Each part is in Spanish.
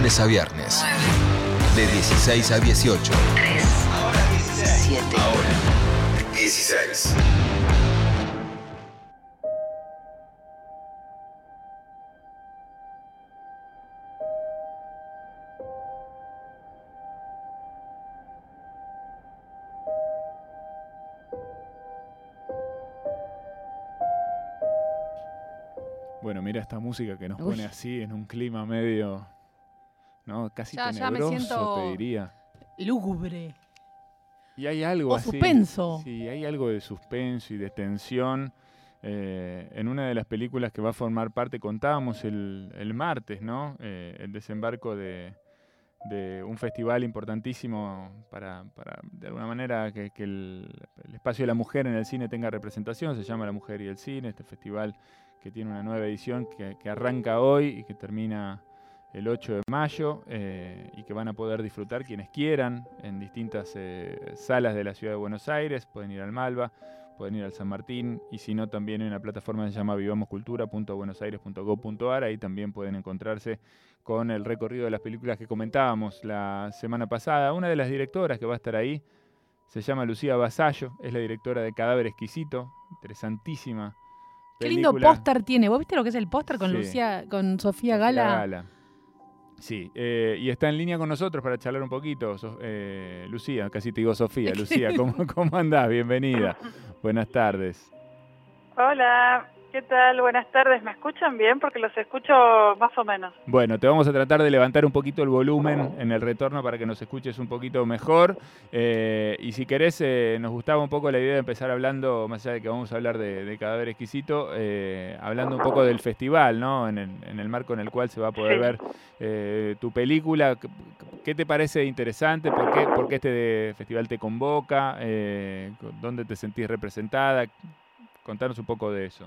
lunes a viernes. De 16 a 18. 3, Ahora 7. Ahora 16. Bueno, mira esta música que nos Uy. pone así en un clima medio, ¿no? Casi Ya- ya me tenebroso, siento- te diría. Lúgubre. Y hay algo O así. suspenso. Sí, hay algo de suspenso y de tensión. Eh, en una de las películas que va a formar parte, contábamos el, el martes, ¿no? Eh, el desembarco de, de un festival importantísimo para, para, de alguna manera, que, que el, el espacio de la mujer en el cine tenga representación. Se llama La Mujer y el Cine, este festival que tiene una nueva edición que, que arranca hoy y que termina el 8 de mayo eh, y que van a poder disfrutar quienes quieran en distintas eh, salas de la ciudad de Buenos Aires. Pueden ir al Malva, pueden ir al San Martín y si no también en una plataforma que se llama vivamoscultura.buenosaires.gov.ar. Ahí también pueden encontrarse con el recorrido de las películas que comentábamos la semana pasada. Una de las directoras que va a estar ahí se llama Lucía Basallo, es la directora de Cadáver Exquisito, interesantísima. Qué lindo póster tiene. ¿Vos viste lo que es el póster con Sí. Lucía, con Sofía Sofía Gala? Sí, eh, y está en línea con nosotros para charlar un poquito. So- eh, Lucía, casi te digo Sofía. Lucía, ¿cómo, ¿cómo andás? Bienvenida. Buenas tardes. Hola, ¿qué tal? Buenas tardes. ¿Me escuchan bien? Porque los escucho más o menos. Bueno, te vamos a tratar de levantar un poquito el volumen en el retorno para que nos escuches un poquito mejor. Eh, y si querés, eh, nos gustaba un poco la idea de empezar hablando, más allá de que vamos a hablar de, de Cadáver Exquisito, eh, hablando un poco del festival, ¿no? En el, en el marco en el cual se va a poder Sí. ver eh, tu película. ¿Qué- ¿Qué te parece interesante? ¿Por qué, por qué este festival te convoca? Eh, ¿Dónde te sentís representada? Contanos un poco de eso.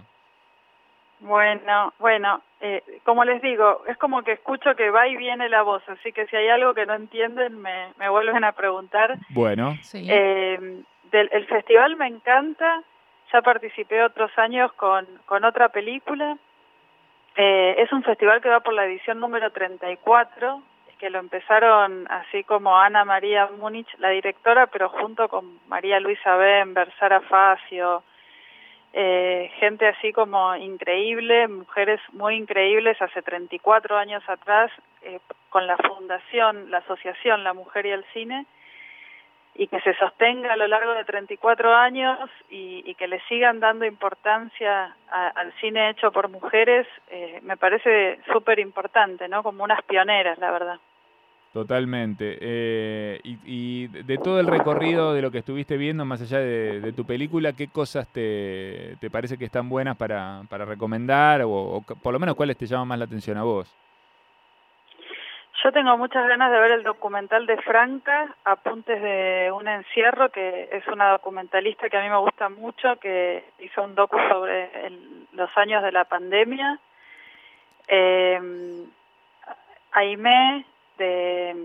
Bueno, bueno, eh, como les digo, es como que escucho que va y viene la voz, así que si hay algo que no entienden, me, me vuelven a preguntar. Bueno, Sí. Eh, del, el festival me encanta, ya participé otros años con, con otra película. Eh, es un festival que va por la edición número 34, que lo empezaron así como Ana María Múnich, la directora, pero junto con María Luisa Bember, Sara Facio, eh, gente así como increíble, mujeres muy increíbles hace 34 años atrás, eh, con la fundación, la asociación La Mujer y el Cine, y que se sostenga a lo largo de 34 años y, y que le sigan dando importancia al cine hecho por mujeres, eh, me parece súper importante, ¿no? Como unas pioneras, la verdad. Totalmente. Eh, y, de todo el recorrido de lo que estuviste viendo, más allá de, tu película, ¿qué cosas te, te parece que están buenas para, para recomendar? O, por lo menos, ¿cuáles te llaman más la atención a vos? Yo tengo muchas ganas de ver el documental de Franca, Apuntes de un encierro, que es una documentalista que a mí me gusta mucho, que hizo un docu sobre los años de la pandemia. Eh, de,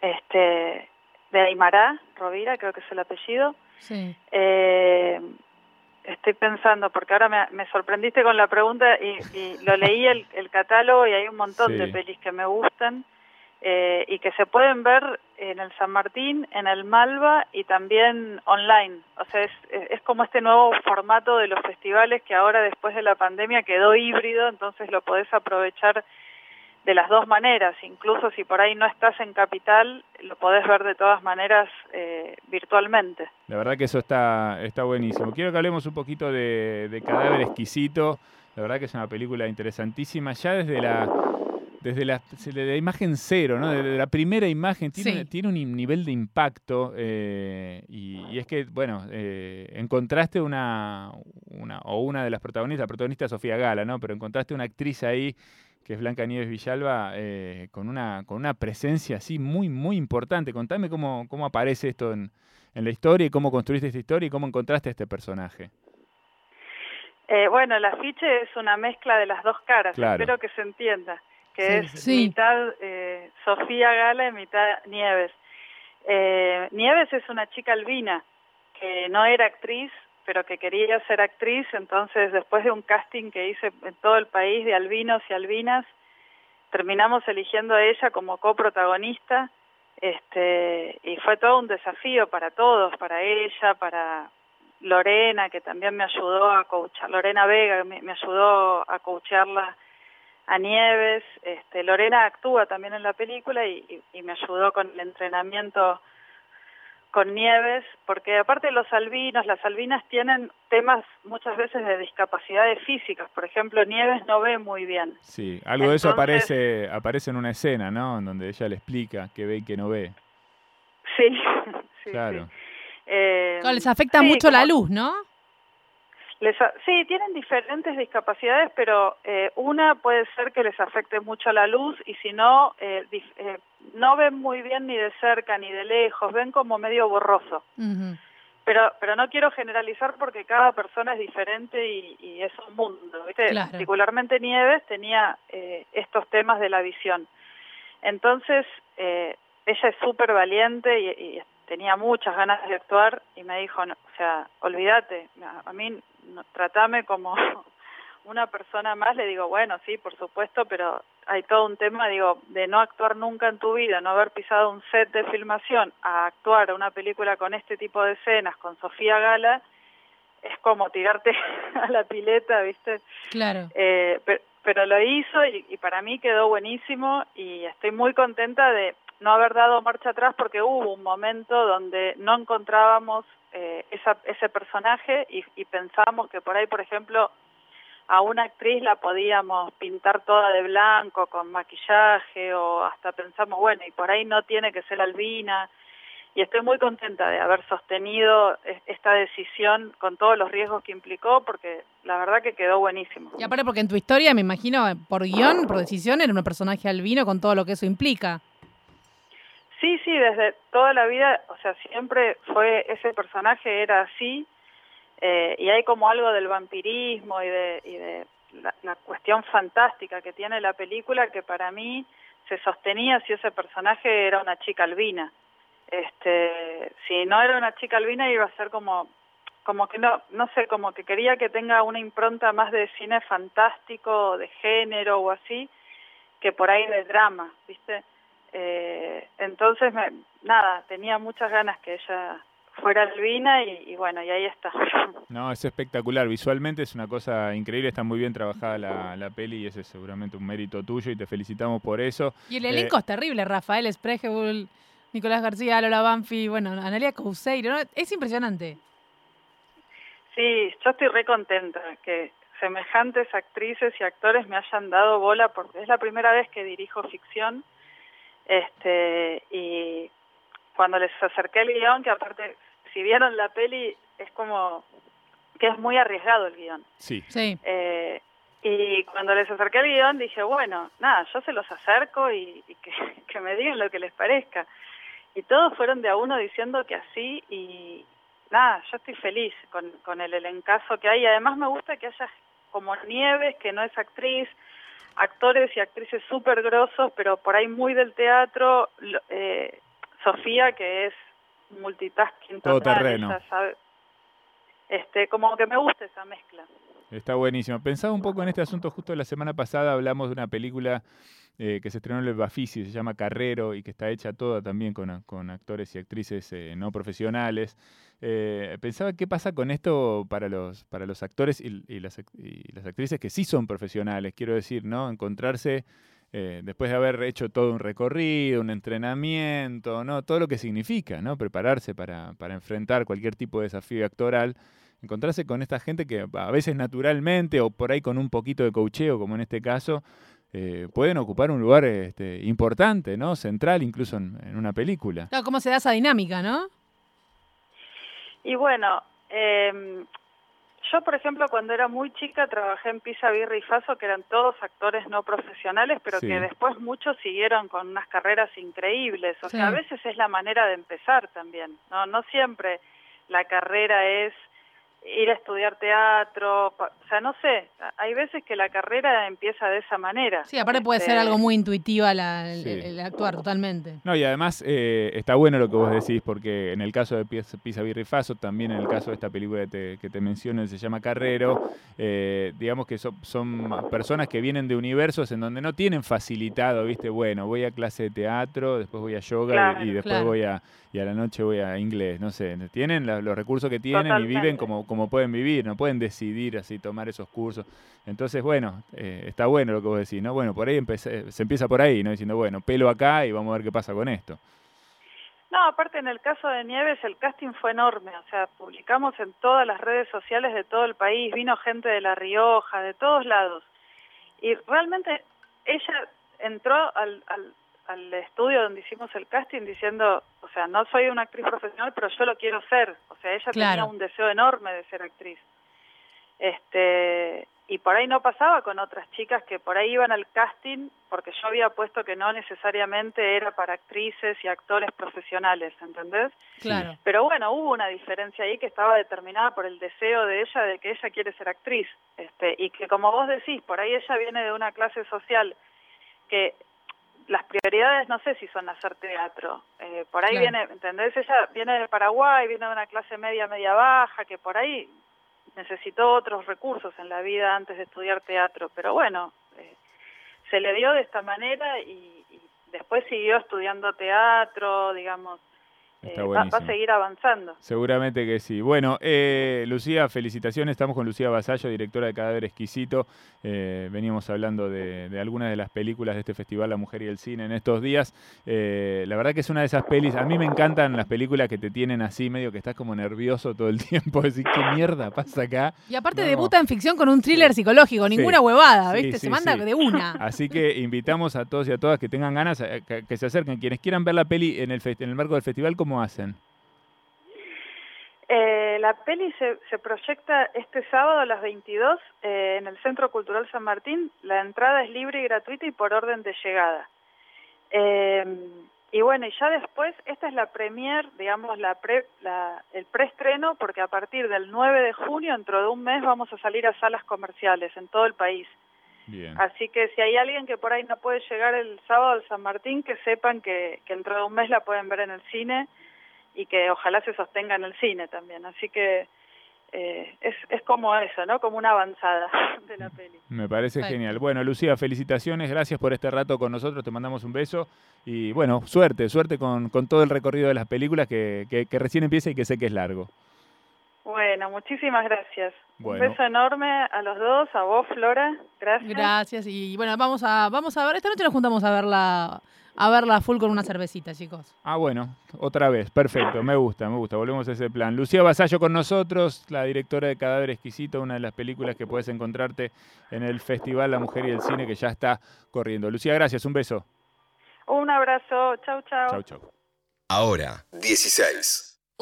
este, de Aymará, Rovira, creo que es el apellido. Sí. Eh, estoy pensando, porque ahora me, me sorprendiste con la pregunta y, y lo leí el, el catálogo y hay un montón de pelis que me gustan eh, y que se pueden ver en el San Martín, en el Malva y también online. O sea, es, es como este nuevo formato de los festivales que ahora después de la pandemia quedó híbrido, entonces lo podés aprovechar de las dos maneras, incluso si por ahí no estás en capital, lo podés ver de todas maneras eh, virtualmente. La verdad que eso está, está buenísimo. Quiero que hablemos un poquito de, de Cadáver Exquisito. La verdad que es una película interesantísima. Ya desde la, desde la, desde la imagen cero, ¿no? Desde la primera imagen tiene, Sí. tiene un nivel de impacto. eh, y, y es que, bueno, eh, encontraste una, una, o una de las protagonistas, la protagonista es Sofía Gala, ¿no? Pero encontraste una actriz ahí que es Blanca Nieves Villalba, eh, con, una, con una presencia así muy, muy importante. Contame cómo, cómo aparece esto en, en la historia y cómo construiste esta historia y cómo encontraste a este personaje. Eh, bueno, el afiche es una mezcla de las dos caras, Claro. espero que se entienda, que Sí, es sí. mitad eh, Sofía Gala y mitad Nieves. Eh, Nieves es una chica albina que no era actriz, pero que quería ser actriz, entonces después de un casting que hice en todo el país de albinos y albinas, terminamos eligiendo a ella como coprotagonista este, y fue todo un desafío para todos, para ella, para Lorena, que también me ayudó a coachar, Lorena Vega, me, me ayudó a coacharla a Nieves, este, Lorena actúa también en la película y, me ayudó con el entrenamiento con Nieves, porque aparte de los albinos, las albinas tienen temas muchas veces de discapacidades físicas. Por ejemplo, Nieves no ve muy bien. Sí, algo de eso aparece, aparece en una escena, ¿no? En donde ella le explica que ve y que no ve. Sí, sí claro. Sí. Eh, les afecta sí, mucho como- la luz, ¿no? Les a- sí, tienen diferentes discapacidades, pero eh, una puede ser que les afecte mucho la luz y si no, eh, dif- eh, no ven muy bien ni de cerca ni de lejos, ven como medio borroso. Pero, pero no quiero generalizar porque cada persona es diferente y, y es un mundo. ¿viste? Claro. Particularmente Nieves tenía eh, estos temas de la visión. Entonces, eh, ella es súper valiente y, y tenía muchas ganas de actuar y me dijo, no, o sea, olvídate, a, mí no, tratame como una persona más. Le digo, bueno, sí, por supuesto, pero hay todo un tema, digo, de no actuar nunca en tu vida, no haber pisado un set de filmación, a actuar una película con este tipo de escenas, con Sofía Gala, es como tirarte a la pileta, ¿viste? Claro. Eh, pero, pero lo hizo y, y para mí quedó buenísimo y estoy muy contenta de no haber dado marcha atrás porque hubo un momento donde no encontrábamos eh, esa, ese personaje y, y pensábamos que por ahí, por ejemplo, a una actriz la podíamos pintar toda de blanco con maquillaje o hasta pensamos, bueno, y por ahí no tiene que ser albina. Y estoy muy contenta de haber sostenido es- esta decisión con todos los riesgos que implicó porque la verdad que quedó buenísimo. Y aparte porque en tu historia, me imagino, por guion, por decisión, era un personaje albino con todo lo que eso implica. Sí, sí, desde toda la vida, o sea, siempre fue ese personaje era así eh, y hay como algo del vampirismo y de, y de la, la cuestión fantástica que tiene la película que para mí se sostenía si ese personaje era una chica albina. Este, si no era una chica albina iba a ser como como que no no sé como que quería que tenga una impronta más de cine fantástico de género o así que por ahí de drama viste eh, entonces me, nada tenía muchas ganas que ella fuera albina y, y bueno y ahí está No, es espectacular. Visualmente es una cosa increíble. Está muy bien trabajada la, la peli y ese es seguramente un mérito tuyo y te felicitamos por eso. Y el Eh, elenco es terrible, Rafael Sprejebul, Nicolás García, Lola Banfi, bueno, Analia Couseiro, ¿no? Es impresionante. Sí, yo estoy re contenta que semejantes actrices y actores me hayan dado bola porque es la primera vez que dirijo ficción. Este, y cuando les acerqué el guion, que aparte, si vieron la peli, es como que es muy arriesgado el guion. Sí. Sí. Eh, y cuando les acerqué el guion dije, bueno, nada, yo se los acerco y, y que, que me digan lo que les parezca. Y todos fueron de a uno diciendo que así y nada, yo estoy feliz con, con el elencazo que hay. Además me gusta que haya como Nieves, que no es actriz, actores y actrices súper grosos, pero por ahí muy del teatro. eh, Sofía, que es multitasking total, Todoterreno. ella sabe- Este, como que me gusta esa mezcla. Está buenísimo. Pensaba un poco en este asunto. Justo la semana pasada hablamos de una película eh, que se estrenó en el Bafisi, se llama Carrero y que está hecha toda también con, con actores y actrices eh, no profesionales. Eh, pensaba qué pasa con esto para los, para los actores y, las actrices que sí son profesionales, quiero decir, ¿no? Encontrarse eh, después de haber hecho todo un recorrido, un entrenamiento, ¿no? Todo lo que significa, ¿no? Prepararse para, para enfrentar cualquier tipo de desafío actoral encontrarse con esta gente que a veces naturalmente o por ahí con un poquito de cocheo, como en este caso, eh, pueden ocupar un lugar este, importante, ¿no? Central incluso en, en una película. Claro, ¿cómo se da esa dinámica, no? Y bueno, eh, yo por ejemplo cuando era muy chica trabajé en Pisa, Birra y Faso, que eran todos actores no profesionales, pero Sí. que después muchos siguieron con unas carreras increíbles. O Sí. sea, a veces es la manera de empezar también, ¿no? No siempre la carrera es ir a estudiar teatro, o sea, no sé, hay veces que la carrera empieza de esa manera. Sí, aparte puede ser Este, algo muy intuitiva la- el, Sí. el actuar, totalmente. No, y además eh, está bueno lo que vos decís, porque en el caso de Pisa, Birrifaso, también en el caso de esta película que te, que te menciono, se llama Carrero, eh, digamos que son, son personas que vienen de universos en donde no tienen facilitado, ¿viste? Bueno, voy a clase de teatro, después voy a yoga y- Claro, y, después claro. voy a, y a la noche voy a inglés, no sé, tienen la- los recursos que tienen y viven como, como pueden vivir, no pueden decidir así, tomar esos cursos. Entonces, bueno, eh, está bueno lo que vos decís, ¿no? Bueno, por ahí empecé- se empieza por ahí, ¿no? Diciendo, bueno, pelo acá y vamos a ver qué pasa con esto. No, aparte en el caso de Nieves el casting fue enorme, o sea, publicamos en todas las redes sociales de todo el país, vino gente de La Rioja, de todos lados. Y realmente ella entró al, al, al estudio donde hicimos el casting diciendo, o sea, no soy una actriz profesional, pero yo lo quiero ser. O sea, ella tenía un deseo enorme de ser actriz. Este, y por ahí no pasaba con otras chicas que por ahí iban al casting porque yo había puesto que no necesariamente era para actrices y actores profesionales, ¿entendés? Claro. Pero bueno, hubo una diferencia ahí que estaba determinada por el deseo de ella de que ella quiere ser actriz. Este, y que como vos decís, por ahí ella viene de una clase social que las prioridades no sé si son hacer teatro. Eh, por ahí Claro. viene, ¿entendés? Ella viene de Paraguay, viene de una clase media, media baja, que por ahí necesitó otros recursos en la vida antes de estudiar teatro. Pero bueno, eh, se le dio de esta manera y, y después siguió estudiando teatro, digamos. Está eh, va, va a seguir avanzando. Seguramente que sí. Bueno, eh, Lucía, felicitaciones. Estamos con Lucía Basallo, directora de Cadáver Exquisito. Eh, veníamos hablando de, de algunas de las películas de este festival, La Mujer y el Cine, en estos días. Eh, la verdad que es una de esas pelis. A mí me encantan las películas que te tienen así, medio que estás como nervioso todo el tiempo. Decir, ¿qué mierda pasa acá? Y aparte No. debuta en ficción con un thriller psicológico, Sí. ninguna huevada, Sí, ¿viste? sí, Se manda sí. de una. Así que invitamos a todos y a todas que tengan ganas, que, que se acerquen. Quienes quieran ver la peli en el, en el marco del festival, ¿cómo hacen? Eh, la peli se, proyecta este sábado a las 22 eh, en el Centro Cultural San Martín. La entrada es libre y gratuita y por orden de llegada. Eh, y bueno, y ya después, esta es la premier, digamos, la la, el preestreno, porque a partir del 9 de junio, dentro de un mes, vamos a salir a salas comerciales en todo el país. Bien. Así que si hay alguien que por ahí no puede llegar el sábado al San Martín, que sepan que, que dentro de un mes la pueden ver en el cine y que ojalá se sostenga en el cine también. Así que eh, es, es como eso, ¿no? Como una avanzada de la peli. Me parece Perfecto. genial. Bueno, Lucía, felicitaciones, gracias por este rato con nosotros, te mandamos un beso y bueno, suerte, suerte con, con todo el recorrido de las películas que, que- que recién empieza y que sé que es largo. Bueno, muchísimas gracias. Bueno. Un beso enorme a los dos, a vos, Flora. Gracias. Gracias. Y bueno, vamos a, vamos a ver. Esta noche nos juntamos a verla, a verla full con una cervecita, chicos. Ah, bueno, otra vez, perfecto, me gusta, me gusta, volvemos a ese plan. Lucía Basallo con nosotros, la directora de Cadáver Exquisito, una de las películas que puedes encontrarte en el Festival La Mujer y el Cine que ya está corriendo. Lucía, gracias, un beso. Un abrazo. Chau, chau. Chau, chau. Ahora, 16.